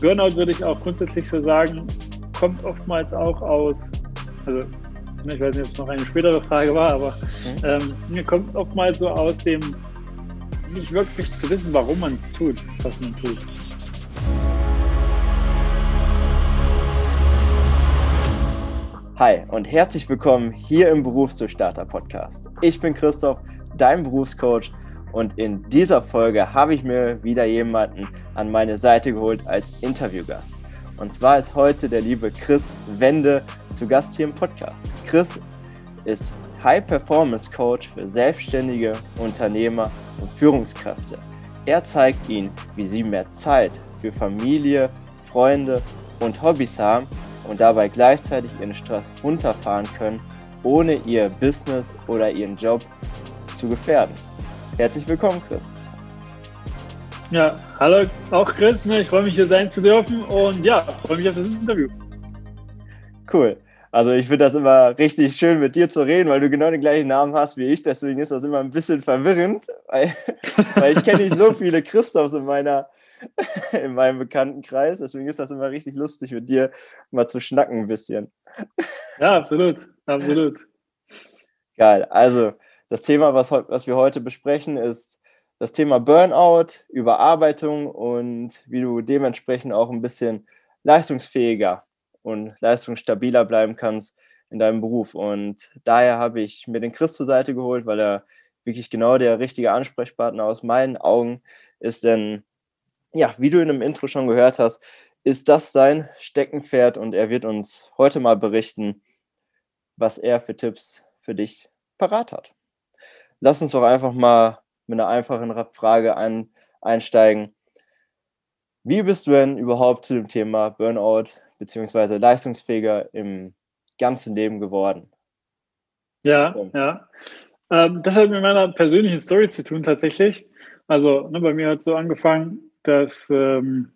Burnout würde ich auch grundsätzlich so sagen, kommt oftmals auch aus, also ne, ich weiß nicht, ob es noch eine spätere Frage war, aber mhm. ähm, kommt oftmals so aus dem nicht wirklich zu wissen, warum man es tut, was man tut. Hi und herzlich willkommen hier im Berufsdurchstarter Podcast. Ich bin Christoph, dein Berufscoach und in dieser Folge habe ich mir wieder jemanden an meine Seite geholt als Interviewgast. Und zwar ist heute der liebe Chris Wende zu Gast hier im Podcast. Chris ist High Performance Coach für selbstständige Unternehmer und Führungskräfte. Er zeigt ihnen, wie sie mehr Zeit für Familie, Freunde und Hobbys haben und dabei gleichzeitig ihren Stress runterfahren können, ohne ihr Business oder ihren Job zu gefährden. Herzlich willkommen, Chris. Ja, hallo auch Chris, ne? ich freue mich hier sein zu dürfen und ja, freue mich auf das Interview. Cool. Also ich finde das immer richtig schön mit dir zu reden, weil du genau den gleichen Namen hast wie ich. Deswegen ist das immer ein bisschen verwirrend, weil, weil ich kenne nicht so viele Christophs in meiner in meinem Bekanntenkreis. Deswegen ist das immer richtig lustig, mit dir mal zu schnacken ein bisschen. Ja, absolut, absolut. Geil. Also, das Thema, was, was wir heute besprechen, ist das Thema Burnout, Überarbeitung und wie du dementsprechend auch ein bisschen leistungsfähiger und leistungsstabiler bleiben kannst in deinem Beruf. Und daher habe ich mir den Chris zur Seite geholt, weil er wirklich genau der richtige Ansprechpartner aus meinen Augen ist. Denn ja, wie du in dem Intro schon gehört hast, ist das sein Steckenpferd und er wird uns heute mal berichten, was er für Tipps für dich parat hat. Lass uns doch einfach mal mit einer einfachen Frage ein, einsteigen. Wie bist du denn überhaupt zu dem Thema Burnout bzw. leistungsfähiger im ganzen Leben geworden? Ja, ja. Ähm, das hat mit meiner persönlichen Story zu tun tatsächlich. Also ne, bei mir hat es so angefangen, dass, ähm,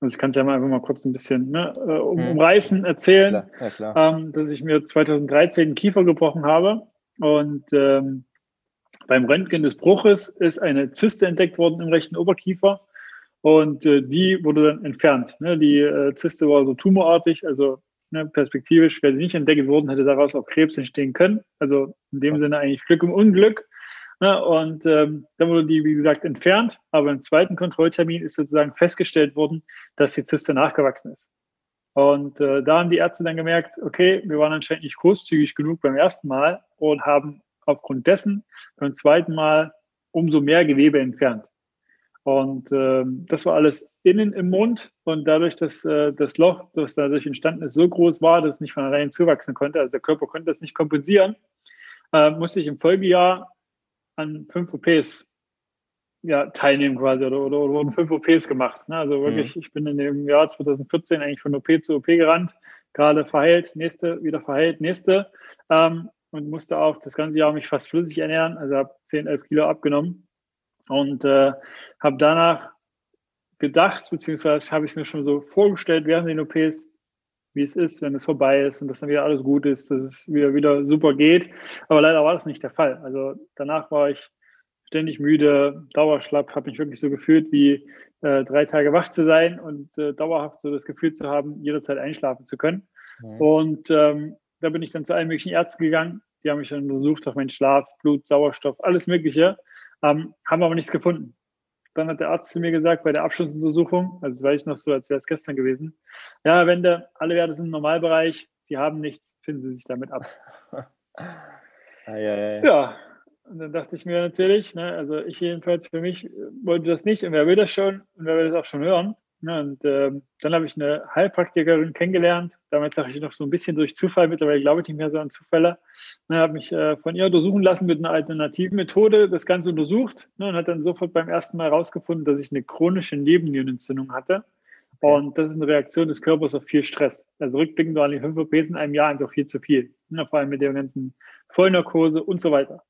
also ich kann es ja mal einfach mal kurz ein bisschen ne, äh, um, hm. umreißen, erzählen, ja, klar. Ähm, dass ich mir 2013 den Kiefer gebrochen habe und ähm, beim Röntgen des Bruches ist eine Zyste entdeckt worden im rechten Oberkiefer und äh, die wurde dann entfernt. Ne? Die äh, Zyste war so tumorartig, also ne, perspektivisch wäre sie nicht entdeckt worden, hätte daraus auch Krebs entstehen können. Also in dem Sinne eigentlich Glück im Unglück. Ne? Und ähm, dann wurde die, wie gesagt, entfernt. Aber im zweiten Kontrolltermin ist sozusagen festgestellt worden, dass die Zyste nachgewachsen ist. Und äh, da haben die Ärzte dann gemerkt, okay, wir waren anscheinend nicht großzügig genug beim ersten Mal und haben aufgrund dessen beim zweiten Mal umso mehr Gewebe entfernt. Und ähm, das war alles innen im Mund und dadurch, dass äh, das Loch, das dadurch entstanden ist, so groß war, dass es nicht von allein zuwachsen konnte, also der Körper konnte das nicht kompensieren, äh, musste ich im Folgejahr an fünf OPs ja, teilnehmen quasi oder, oder, oder wurden fünf OPs gemacht. Ne? Also wirklich, mhm. ich bin in dem Jahr 2014 eigentlich von OP zu OP gerannt, gerade verheilt, nächste, wieder verheilt, nächste ähm, und musste auch das ganze Jahr mich fast flüssig ernähren, also habe 10, 11 Kilo abgenommen und äh, habe danach gedacht, beziehungsweise habe ich mir schon so vorgestellt während den OPs, wie es ist, wenn es vorbei ist und dass dann wieder alles gut ist, dass es wieder, wieder super geht. Aber leider war das nicht der Fall. Also danach war ich ständig müde, dauerschlapp, habe mich wirklich so gefühlt, wie äh, drei Tage wach zu sein und äh, dauerhaft so das Gefühl zu haben, jederzeit einschlafen zu können. Mhm. Und ähm, da bin ich dann zu allen möglichen Ärzten gegangen. Die haben mich dann untersucht auf meinen Schlaf, Blut, Sauerstoff, alles Mögliche, ähm, haben aber nichts gefunden. Dann hat der Arzt zu mir gesagt, bei der Abschlussuntersuchung, also das weiß ich noch so, als wäre es gestern gewesen, ja, Wende, alle Werte sind im Normalbereich, Sie haben nichts, finden Sie sich damit ab. ah, ja, ja, ja, und dann dachte ich mir natürlich, ne, also ich jedenfalls für mich wollte das nicht und wer will das schon und wer will das auch schon hören. Ne, und ähm, dann habe ich eine Heilpraktikerin kennengelernt. Damals sage ich noch so ein bisschen durch Zufall. Mittlerweile glaube ich nicht mehr so an Zufälle. Ne, habe mich äh, von ihr untersuchen lassen mit einer alternativen Methode, das Ganze untersucht ne, und hat dann sofort beim ersten Mal herausgefunden, dass ich eine chronische Nebennierenentzündung hatte. Und das ist eine Reaktion des Körpers auf viel Stress. Also rückblickend waren die fünf OPs in einem Jahr einfach viel zu viel. Ne, vor allem mit der ganzen Vollnarkose und so weiter.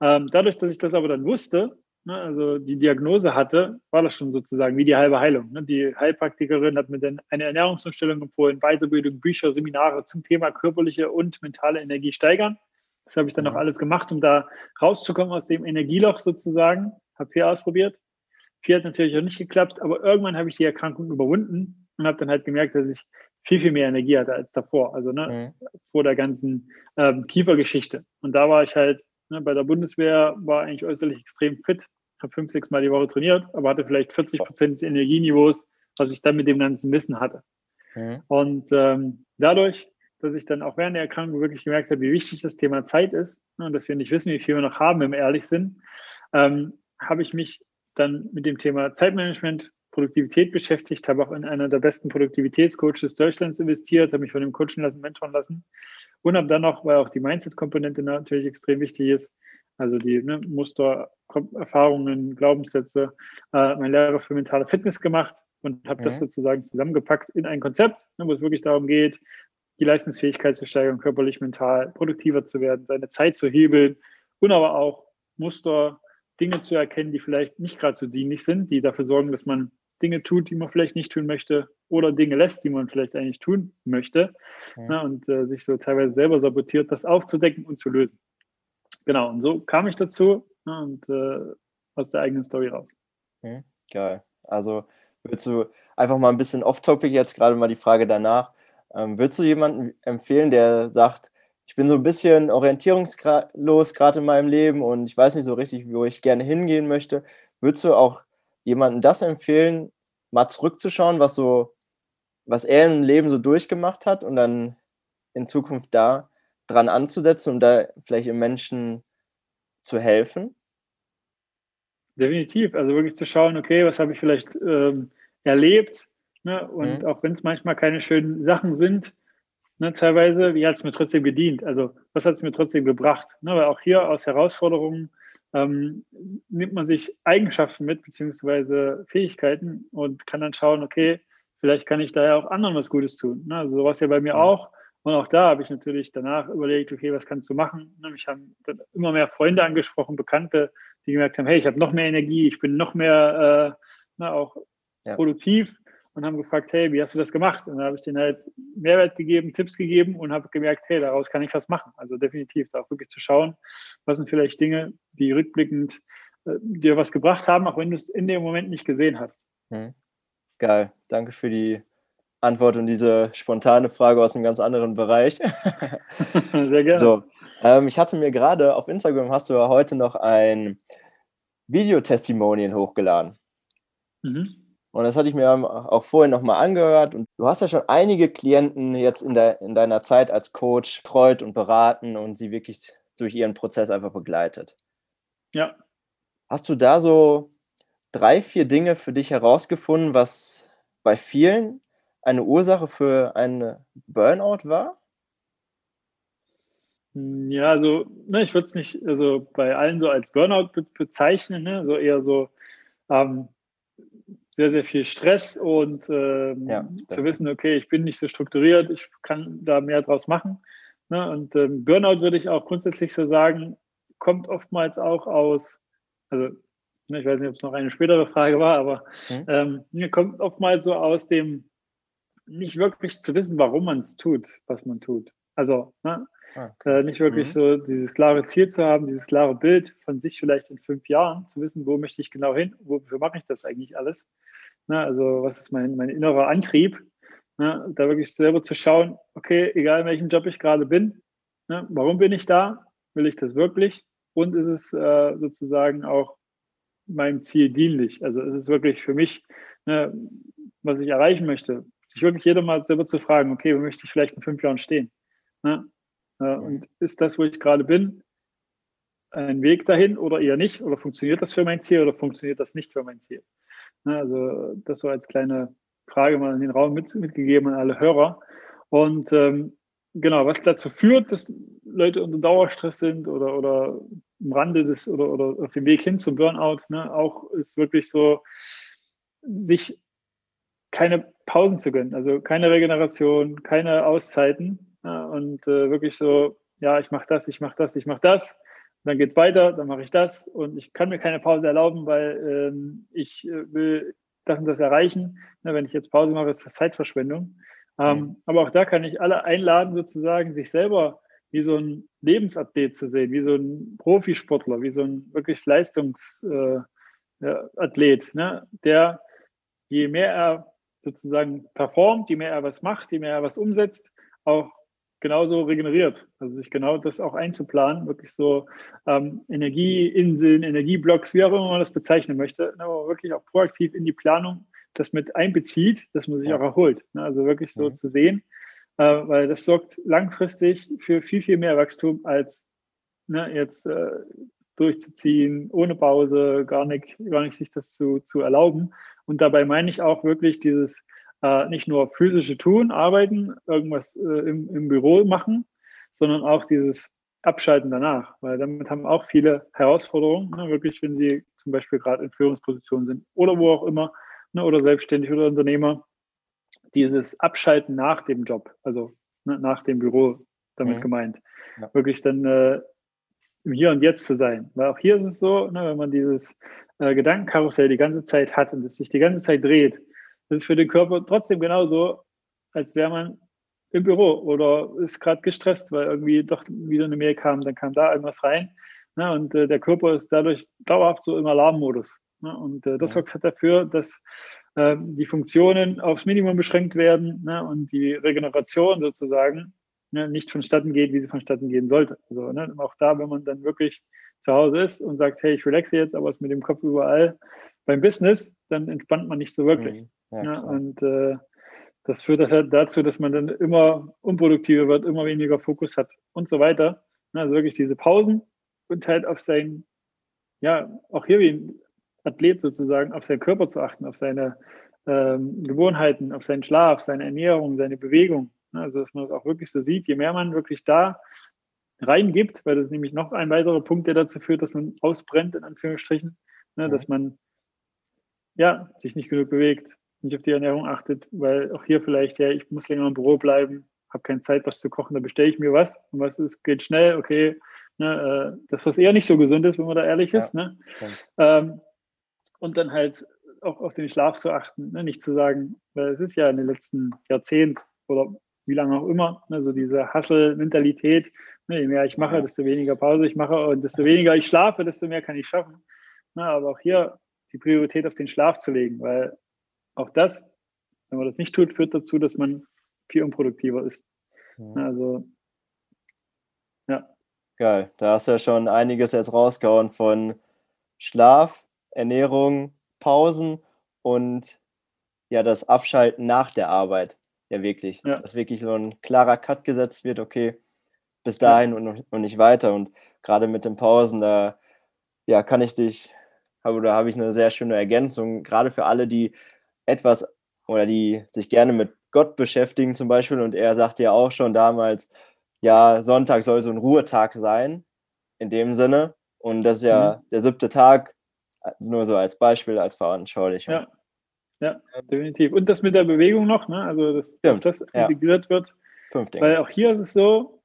Ähm, dadurch, dass ich das aber dann wusste, ne, also die Diagnose hatte, war das schon sozusagen wie die halbe Heilung. Ne? Die Heilpraktikerin hat mir dann eine Ernährungsumstellung empfohlen, Weiterbildung, Bücher, Seminare zum Thema körperliche und mentale Energie steigern. Das habe ich dann noch alles gemacht, um da rauszukommen aus dem Energieloch sozusagen. Habe viel ausprobiert. Viel hat natürlich auch nicht geklappt, aber irgendwann habe ich die Erkrankung überwunden und habe dann halt gemerkt, dass ich viel, viel mehr Energie hatte als davor, also ne, mhm. vor der ganzen ähm, Kiefergeschichte. Und da war ich halt bei der Bundeswehr, war eigentlich äußerlich extrem fit, habe fünf, sechs Mal die Woche trainiert, aber hatte vielleicht 40 Prozent des Energieniveaus, was ich dann mit dem ganzen Wissen hatte. Mhm. Und ähm, dadurch, dass ich dann auch während der Erkrankung wirklich gemerkt habe, wie wichtig das Thema Zeit ist ne, und dass wir nicht wissen, wie viel wir noch haben, wenn wir ehrlich sind, ähm, habe ich mich dann mit dem Thema Zeitmanagement, Produktivität beschäftigt, habe auch in einer der besten Produktivitätscoaches Deutschlands investiert, habe mich von dem coachen lassen, mentoren lassen und habe dann noch, weil auch die Mindset-Komponente natürlich extrem wichtig ist, also die ne, Muster, Erfahrungen, Glaubenssätze, äh, mein Lehrer für mentale Fitness gemacht und habe mhm. das sozusagen zusammengepackt in ein Konzept, ne, wo es wirklich darum geht, die Leistungsfähigkeit zu steigern, körperlich, mental, produktiver zu werden, seine Zeit zu hebeln und aber auch Muster, Dinge zu erkennen, die vielleicht nicht gerade so dienlich sind, die dafür sorgen, dass man Dinge tut, die man vielleicht nicht tun möchte oder Dinge lässt, die man vielleicht eigentlich tun möchte ja. ne, und äh, sich so teilweise selber sabotiert, das aufzudecken und zu lösen. Genau, und so kam ich dazu ne, und äh, aus der eigenen Story raus. Mhm, geil. Also würdest du einfach mal ein bisschen off-topic jetzt gerade mal die Frage danach. Ähm, würdest du jemanden empfehlen, der sagt, ich bin so ein bisschen orientierungslos gerade in meinem Leben und ich weiß nicht so richtig, wo ich gerne hingehen möchte. Würdest du auch jemandem das empfehlen, mal zurückzuschauen, was so, was er im Leben so durchgemacht hat und dann in Zukunft da dran anzusetzen und da vielleicht im Menschen zu helfen? Definitiv. Also wirklich zu schauen, okay, was habe ich vielleicht ähm, erlebt? Ne? Und mhm. auch wenn es manchmal keine schönen Sachen sind, ne, teilweise, wie hat es mir trotzdem gedient? Also was hat es mir trotzdem gebracht? Ne, weil auch hier aus Herausforderungen ähm, nimmt man sich Eigenschaften mit, beziehungsweise Fähigkeiten und kann dann schauen, okay, vielleicht kann ich da ja auch anderen was Gutes tun. Ne? Also sowas ja bei mir auch. Und auch da habe ich natürlich danach überlegt, okay, was kannst du machen? Ne, mich haben dann immer mehr Freunde angesprochen, Bekannte, die gemerkt haben, hey, ich habe noch mehr Energie, ich bin noch mehr äh, na, auch ja. produktiv und haben gefragt, hey, wie hast du das gemacht? Und da habe ich denen halt Mehrwert gegeben, Tipps gegeben und habe gemerkt, hey, daraus kann ich was machen. Also definitiv da auch wirklich zu schauen, was sind vielleicht Dinge, die rückblickend äh, dir was gebracht haben, auch wenn du es in dem Moment nicht gesehen hast. Hm. Geil, danke für die Antwort und diese spontane Frage aus einem ganz anderen Bereich. Sehr gerne. So, ähm, ich hatte mir gerade auf Instagram hast du ja heute noch ein Videotestimonial hochgeladen. Mhm. Und das hatte ich mir auch vorhin nochmal angehört. Und du hast ja schon einige Klienten jetzt in, der, in deiner Zeit als Coach betreut und beraten und sie wirklich durch ihren Prozess einfach begleitet. Ja. Hast du da so drei, vier Dinge für dich herausgefunden, was bei vielen eine Ursache für einen Burnout war? Ja, also ne, ich würde es nicht also bei allen so als Burnout be bezeichnen, ne? so eher so ähm, sehr, sehr viel Stress und ähm, ja, zu wissen, okay, ich bin nicht so strukturiert, ich kann da mehr draus machen. Ne? Und ähm, Burnout würde ich auch grundsätzlich so sagen, kommt oftmals auch aus, also ne, ich weiß nicht, ob es noch eine spätere Frage war, aber mhm. ähm, kommt oftmals so aus dem nicht wirklich zu wissen, warum man es tut, was man tut. Also ne? Ah, okay. äh, nicht wirklich mhm. so dieses klare Ziel zu haben, dieses klare Bild von sich vielleicht in fünf Jahren, zu wissen, wo möchte ich genau hin, wofür mache ich das eigentlich alles. Ne, also was ist mein, mein innerer Antrieb? Ne, da wirklich selber zu schauen, okay, egal in welchem Job ich gerade bin, ne, warum bin ich da? Will ich das wirklich? Und ist es äh, sozusagen auch meinem Ziel dienlich? Also ist es wirklich für mich, ne, was ich erreichen möchte? Sich wirklich jeder mal selber zu fragen, okay, wo möchte ich vielleicht in fünf Jahren stehen? Ne? Äh, und ist das, wo ich gerade bin, ein Weg dahin oder eher nicht? Oder funktioniert das für mein Ziel oder funktioniert das nicht für mein Ziel? Ne, also das so als kleine Frage mal in den Raum mit, mitgegeben an alle Hörer. Und ähm, genau, was dazu führt, dass Leute unter Dauerstress sind oder, oder am Rande des oder, oder auf dem Weg hin zum Burnout, ne, auch ist wirklich so, sich keine Pausen zu gönnen, also keine Regeneration, keine Auszeiten ja, und äh, wirklich so, ja, ich mache das, ich mache das, ich mache das dann geht es weiter, dann mache ich das und ich kann mir keine Pause erlauben, weil ähm, ich äh, will das und das erreichen. Na, wenn ich jetzt Pause mache, ist das Zeitverschwendung. Ähm, mhm. Aber auch da kann ich alle einladen, sozusagen sich selber wie so ein Lebensupdate zu sehen, wie so ein Profisportler, wie so ein wirklich Leistungsathlet, äh, ne? der je mehr er sozusagen performt, je mehr er was macht, je mehr er was umsetzt, auch genauso regeneriert. Also sich genau das auch einzuplanen, wirklich so ähm, Energieinseln, Energieblocks, wie auch immer man das bezeichnen möchte, ne, aber wirklich auch proaktiv in die Planung das mit einbezieht, dass man sich auch erholt. Ne, also wirklich so mhm. zu sehen, äh, weil das sorgt langfristig für viel, viel mehr Wachstum als ne, jetzt äh, durchzuziehen, ohne Pause, gar nicht, gar nicht sich das zu, zu erlauben. Und dabei meine ich auch wirklich dieses äh, nicht nur physische Tun, Arbeiten, irgendwas äh, im, im Büro machen, sondern auch dieses Abschalten danach, weil damit haben auch viele Herausforderungen, ne, wirklich, wenn sie zum Beispiel gerade in Führungspositionen sind oder wo auch immer, ne, oder selbstständig oder Unternehmer, dieses Abschalten nach dem Job, also ne, nach dem Büro damit mhm. gemeint, ja. wirklich dann äh, im Hier und Jetzt zu sein. Weil auch hier ist es so, ne, wenn man dieses äh, Gedankenkarussell die ganze Zeit hat und es sich die ganze Zeit dreht, das ist für den Körper trotzdem genauso, als wäre man im Büro oder ist gerade gestresst, weil irgendwie doch wieder eine Mail kam, dann kam da irgendwas rein. Ne, und äh, der Körper ist dadurch dauerhaft so im Alarmmodus. Ne, und äh, das sorgt halt dafür, dass äh, die Funktionen aufs Minimum beschränkt werden ne, und die Regeneration sozusagen ne, nicht vonstatten geht, wie sie vonstatten gehen sollte. Also ne, auch da, wenn man dann wirklich zu Hause ist und sagt, hey, ich relaxe jetzt, aber es mit dem Kopf überall beim Business, dann entspannt man nicht so wirklich. Mhm. Ja, ja, und äh, das führt halt dazu, dass man dann immer unproduktiver wird, immer weniger Fokus hat und so weiter. Also wirklich diese Pausen und halt auf sein, ja, auch hier wie ein Athlet sozusagen, auf seinen Körper zu achten, auf seine ähm, Gewohnheiten, auf seinen Schlaf, seine Ernährung, seine Bewegung. Also dass man das auch wirklich so sieht, je mehr man wirklich da reingibt, weil das ist nämlich noch ein weiterer Punkt, der dazu führt, dass man ausbrennt, in Anführungsstrichen, ne, dass man ja, sich nicht genug bewegt, nicht auf die Ernährung achtet, weil auch hier vielleicht, ja, ich muss länger im Büro bleiben, habe keine Zeit, was zu kochen, da bestelle ich mir was und was ist, geht schnell, okay, ne, äh, das, was eher nicht so gesund ist, wenn man da ehrlich ist. Ja, ne? Ähm, und dann halt auch auf den Schlaf zu achten, ne? nicht zu sagen, weil es ist ja in den letzten Jahrzehnten oder wie lange auch immer, ne, so diese Hustle-Mentalität, ne, je mehr ich mache, desto weniger Pause ich mache und desto weniger ich schlafe, desto mehr kann ich schaffen. Ne, aber auch hier die Priorität auf den Schlaf zu legen, weil auch das, wenn man das nicht tut, führt dazu, dass man viel unproduktiver ist. Ja. Also, ja. Geil, da hast du ja schon einiges jetzt rausgehauen von Schlaf, Ernährung, Pausen und ja, das Abschalten nach der Arbeit. Ja, wirklich. Ja. Dass wirklich so ein klarer Cut gesetzt wird, okay, bis dahin ja. und, und nicht weiter. Und gerade mit den Pausen, da ja, kann ich dich, oder habe ich eine sehr schöne Ergänzung, gerade für alle, die etwas oder die sich gerne mit Gott beschäftigen zum Beispiel. Und er sagte ja auch schon damals, ja, Sonntag soll so ein Ruhetag sein, in dem Sinne. Und das ist ja mhm. der siebte Tag, nur so als Beispiel, als Veranschaulichung. Ja. ja, definitiv. Und das mit der Bewegung noch, ne? also dass Stimmt, das integriert ja. wird. Fünf Dinge. Weil auch hier ist es so,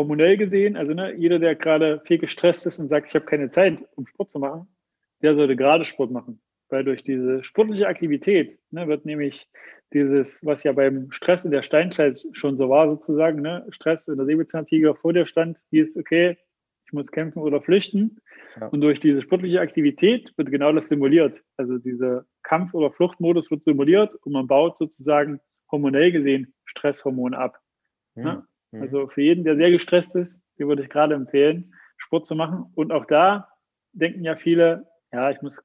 hormonell gesehen, also ne, jeder, der gerade viel gestresst ist und sagt, ich habe keine Zeit, um Sport zu machen, der sollte gerade Sport machen weil durch diese sportliche Aktivität ne, wird nämlich dieses, was ja beim Stress in der Steinzeit schon so war, sozusagen, ne, Stress, wenn der Säbelzahntiger vor dir stand, hieß, okay, ich muss kämpfen oder flüchten. Ja. Und durch diese sportliche Aktivität wird genau das simuliert. Also dieser Kampf- oder Fluchtmodus wird simuliert und man baut sozusagen hormonell gesehen Stresshormone ab. Mhm. Ne? Mhm. Also für jeden, der sehr gestresst ist, den würde ich gerade empfehlen, Sport zu machen. Und auch da denken ja viele, ja, ich muss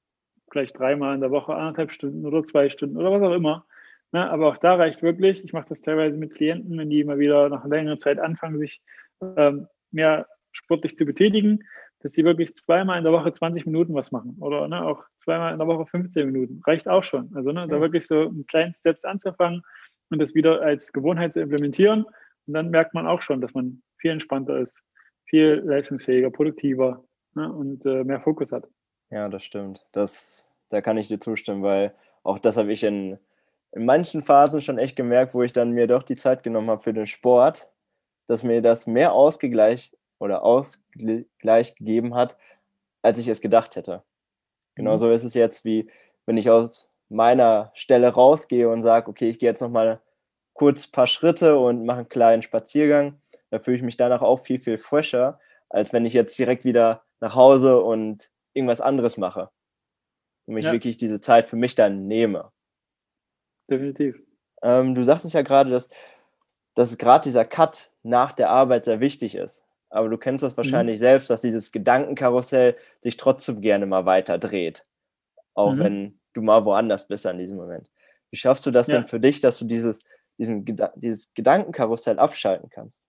vielleicht dreimal in der Woche anderthalb Stunden oder zwei Stunden oder was auch immer. Ne? Aber auch da reicht wirklich, ich mache das teilweise mit Klienten, wenn die immer wieder nach längerer Zeit anfangen, sich ähm, mehr sportlich zu betätigen, dass sie wirklich zweimal in der Woche 20 Minuten was machen oder ne, auch zweimal in der Woche 15 Minuten. Reicht auch schon. Also ne, da wirklich so in kleinen Steps anzufangen und das wieder als Gewohnheit zu implementieren. Und dann merkt man auch schon, dass man viel entspannter ist, viel leistungsfähiger, produktiver ne, und äh, mehr Fokus hat. Ja, das stimmt. Das, da kann ich dir zustimmen, weil auch das habe ich in, in manchen Phasen schon echt gemerkt, wo ich dann mir doch die Zeit genommen habe für den Sport, dass mir das mehr Ausgleich oder Ausgleich gegeben hat, als ich es gedacht hätte. Genauso mhm. ist es jetzt, wie wenn ich aus meiner Stelle rausgehe und sage, okay, ich gehe jetzt nochmal kurz ein paar Schritte und mache einen kleinen Spaziergang. Da fühle ich mich danach auch viel, viel frischer, als wenn ich jetzt direkt wieder nach Hause und irgendwas anderes mache. Und mich ja. wirklich diese Zeit für mich dann nehme. definitiv. Ähm, du sagtest ja gerade, dass, dass gerade dieser Cut nach der Arbeit sehr wichtig ist. Aber du kennst das mhm. wahrscheinlich mhm. selbst, dass dieses Gedankenkarussell sich trotzdem gerne mal weiter dreht. Auch mhm. wenn du mal woanders bist an diesem Moment. Wie schaffst du das ja. denn für dich, dass du dieses, diesen, dieses Gedankenkarussell abschalten kannst?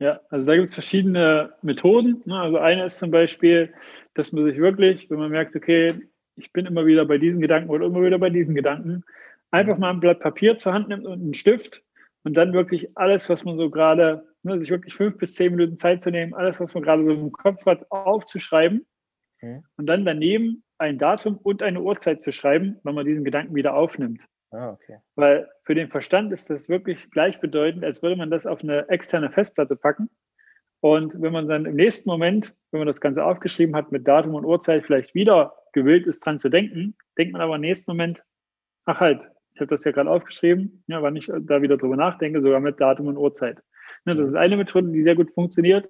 Ja, also da gibt es verschiedene Methoden. Ne? Also eine ist zum Beispiel, dass man sich wirklich, wenn man merkt, okay, ich bin immer wieder bei diesen Gedanken oder immer wieder bei diesen Gedanken, einfach mhm. mal ein Blatt Papier zur Hand nimmt und einen Stift und dann wirklich alles, was man so gerade, ne, sich wirklich fünf bis zehn Minuten Zeit zu nehmen, alles, was man gerade so im Kopf hat, aufzuschreiben okay. und dann daneben ein Datum und eine Uhrzeit zu schreiben, wenn man diesen Gedanken wieder aufnimmt. Ah, okay. Weil für den Verstand ist das wirklich gleichbedeutend, als würde man das auf eine externe Festplatte packen. Und wenn man dann im nächsten Moment, wenn man das Ganze aufgeschrieben hat, mit Datum und Uhrzeit vielleicht wieder gewillt ist, dran zu denken, denkt man aber im nächsten Moment, ach halt, ich habe das ja gerade aufgeschrieben, ja, wann ich da wieder drüber nachdenke, sogar mit Datum und Uhrzeit. Ne, das ist eine Methode, die sehr gut funktioniert.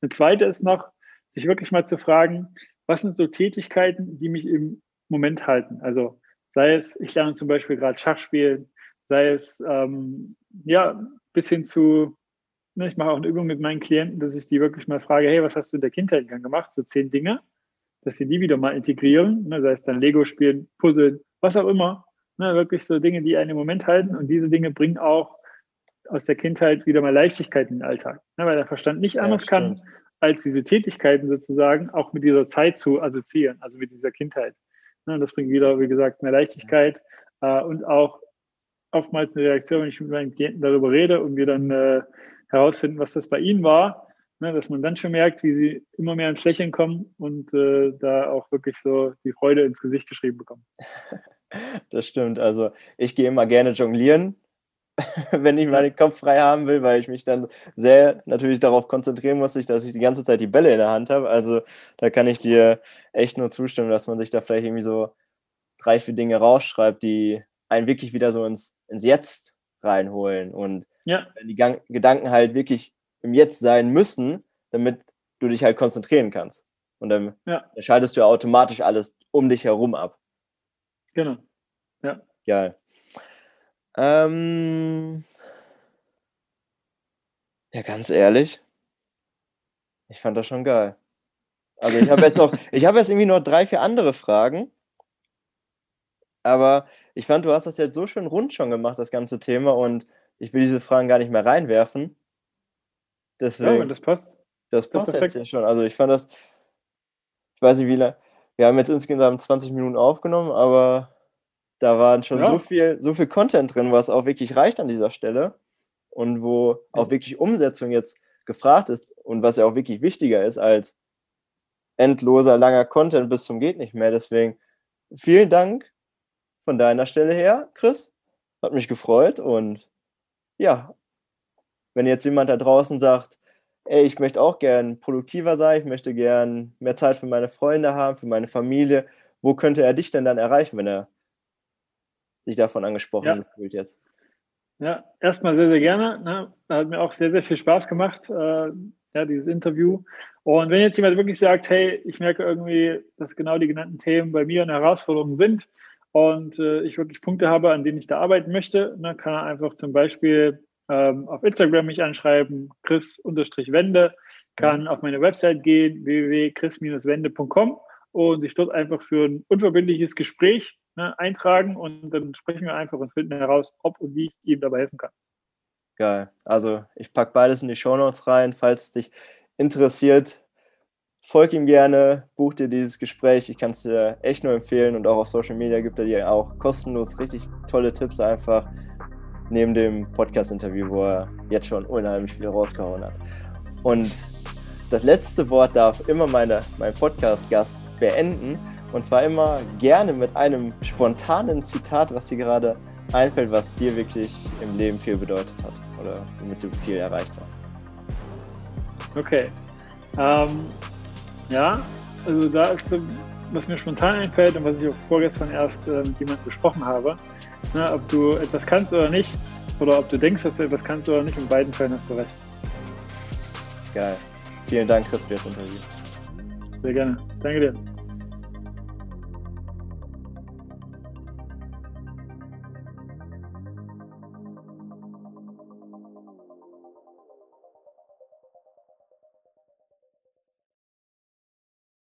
Eine zweite ist noch, sich wirklich mal zu fragen, was sind so Tätigkeiten, die mich im Moment halten? Also sei es, ich lerne zum Beispiel gerade Schach spielen, sei es ähm, ja bis hin zu, ne, ich mache auch eine Übung mit meinen Klienten, dass ich die wirklich mal frage, hey, was hast du in der Kindheit gemacht? So zehn Dinge, dass sie die wieder mal integrieren, ne, sei es dann Lego spielen, Puzzeln, was auch immer. Ne, wirklich so Dinge, die einen im Moment halten und diese Dinge bringen auch aus der Kindheit wieder mal Leichtigkeit in den Alltag, ne, weil der Verstand nicht anders ja, kann, als diese Tätigkeiten sozusagen auch mit dieser Zeit zu assoziieren, also mit dieser Kindheit. Ne, das bringt wieder, wie gesagt, mehr Leichtigkeit äh, und auch oftmals eine Reaktion, wenn ich mit meinen Klienten darüber rede und wir dann äh, herausfinden, was das bei ihnen war, ne, dass man dann schon merkt, wie sie immer mehr ins Lächeln kommen und äh, da auch wirklich so die Freude ins Gesicht geschrieben bekommen. Das stimmt. Also ich gehe immer gerne jonglieren, wenn ich meinen Kopf frei haben will, weil ich mich dann sehr natürlich darauf konzentrieren muss, dass ich die ganze Zeit die Bälle in der Hand habe. Also da kann ich dir echt nur zustimmen, dass man sich da vielleicht irgendwie so drei, vier Dinge rausschreibt, die einen wirklich wieder so ins, ins Jetzt reinholen. Und ja. die Gang Gedanken halt wirklich im Jetzt sein müssen, damit du dich halt konzentrieren kannst. Und dann ja. schaltest du ja automatisch alles um dich herum ab. Genau. Ja. Geil. Ähm, ja, ganz ehrlich, ich fand das schon geil. Also ich habe jetzt noch, ich habe jetzt irgendwie noch drei, vier andere Fragen. Aber ich fand, du hast das jetzt so schön rund schon gemacht, das ganze Thema, und ich will diese Fragen gar nicht mehr reinwerfen. Deswegen, ja, das passt. Das, das passt jetzt ja schon. Also ich fand das, ich weiß nicht wie lange, wir haben jetzt insgesamt 20 Minuten aufgenommen, aber da waren schon ja. so viel, so viel Content drin, was auch wirklich reicht an dieser Stelle und wo auch wirklich Umsetzung jetzt gefragt ist und was ja auch wirklich wichtiger ist als endloser langer Content bis zum geht nicht mehr. Deswegen vielen Dank von deiner Stelle her, Chris. Hat mich gefreut und ja, wenn jetzt jemand da draußen sagt, ey, ich möchte auch gern produktiver sein, ich möchte gern mehr Zeit für meine Freunde haben, für meine Familie, wo könnte er dich denn dann erreichen, wenn er sich davon angesprochen ja. fühlt jetzt? Ja, erstmal sehr, sehr gerne. Ne? Hat mir auch sehr, sehr viel Spaß gemacht, äh, ja, dieses Interview. Und wenn jetzt jemand wirklich sagt, hey, ich merke irgendwie, dass genau die genannten Themen bei mir eine Herausforderung sind und äh, ich wirklich Punkte habe, an denen ich da arbeiten möchte, ne, kann er einfach zum Beispiel ähm, auf Instagram mich anschreiben, chris-wende, kann mhm. auf meine Website gehen, www.chris-wende.com und sich dort einfach für ein unverbindliches Gespräch ne, eintragen und dann sprechen wir einfach und finden heraus, ob und wie ich ihm dabei helfen kann. Geil. Also ich packe beides in die Show Notes rein, falls dich interessiert. Folg ihm gerne, buch dir dieses Gespräch. Ich kann es dir echt nur empfehlen und auch auf Social Media gibt er dir auch kostenlos richtig tolle Tipps einfach neben dem Podcast-Interview, wo er jetzt schon unheimlich viel rausgehauen hat. Und das letzte Wort darf immer meine, mein Podcast-Gast beenden. Und zwar immer gerne mit einem spontanen Zitat, was dir gerade einfällt, was dir wirklich im Leben viel bedeutet hat oder womit du viel erreicht hast. Okay. Ähm, ja, also da ist so, was mir spontan einfällt und was ich auch vorgestern erst äh, mit jemandem besprochen habe, ne, ob du etwas kannst oder nicht, oder ob du denkst, dass du etwas kannst oder nicht, in beiden Fällen hast du recht. Geil. Vielen Dank, Chris, für das Interview. Sehr gerne. Danke dir.